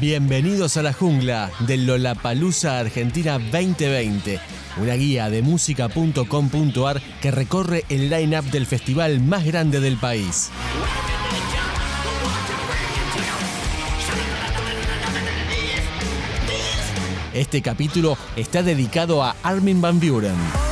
Bienvenidos a la jungla del Lollapalooza Argentina 2020, una guía de música.com.ar que recorre el line-up del festival más grande del país. Este capítulo está dedicado a Armin Van Buren.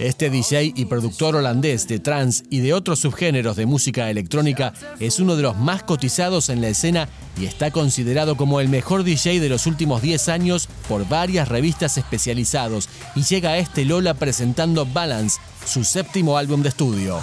Este DJ y productor holandés de trance y de otros subgéneros de música electrónica es uno de los más cotizados en la escena y está considerado como el mejor DJ de los últimos 10 años por varias revistas especializados y llega a este Lola presentando Balance, su séptimo álbum de estudio.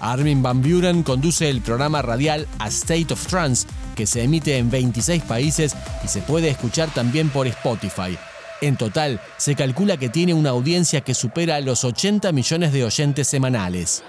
Armin Van Buren conduce el programa radial A State of Trance, que se emite en 26 países y se puede escuchar también por Spotify. En total, se calcula que tiene una audiencia que supera los 80 millones de oyentes semanales.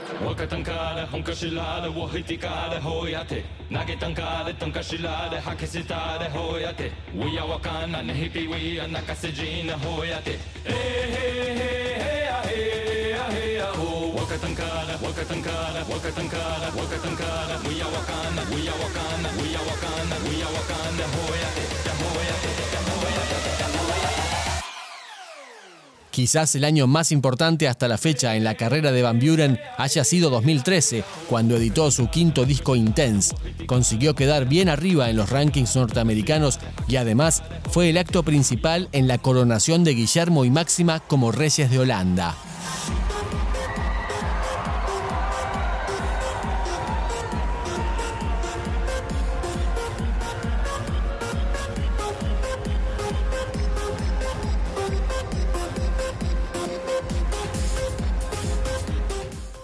Quizás el año más importante hasta la fecha en la carrera de Van Buren haya sido 2013, cuando editó su quinto disco Intense. Consiguió quedar bien arriba en los rankings norteamericanos y además fue el acto principal en la coronación de Guillermo y Máxima como reyes de Holanda.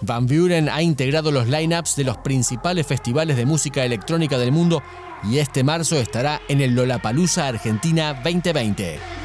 Van Buren ha integrado los lineups de los principales festivales de música electrónica del mundo y este marzo estará en el Lollapalooza Argentina 2020.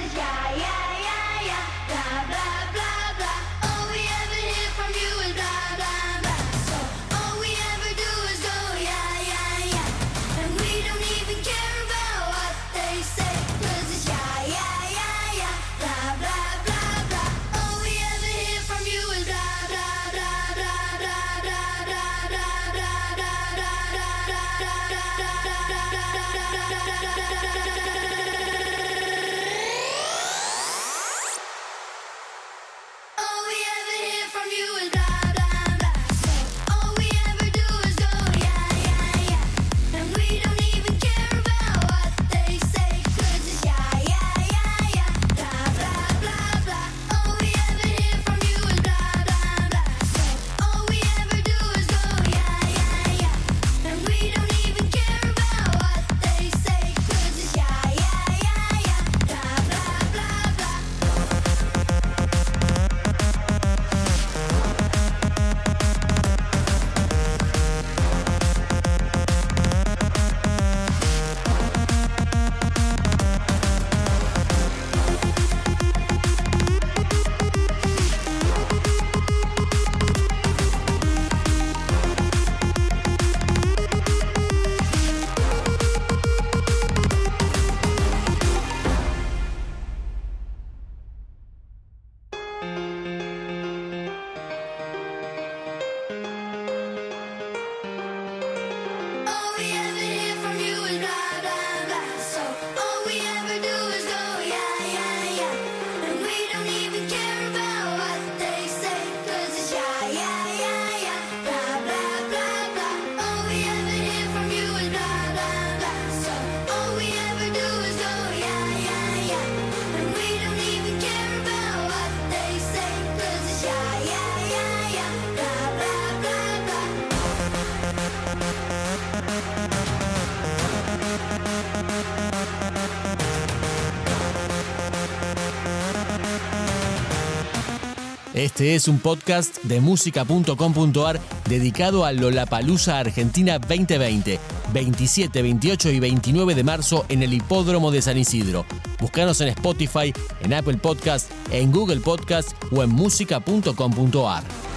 Este es un podcast de música.com.ar dedicado a Lollapalooza Argentina 2020, 27, 28 y 29 de marzo en el Hipódromo de San Isidro. Búscanos en Spotify, en Apple Podcast, en Google Podcast o en música.com.ar.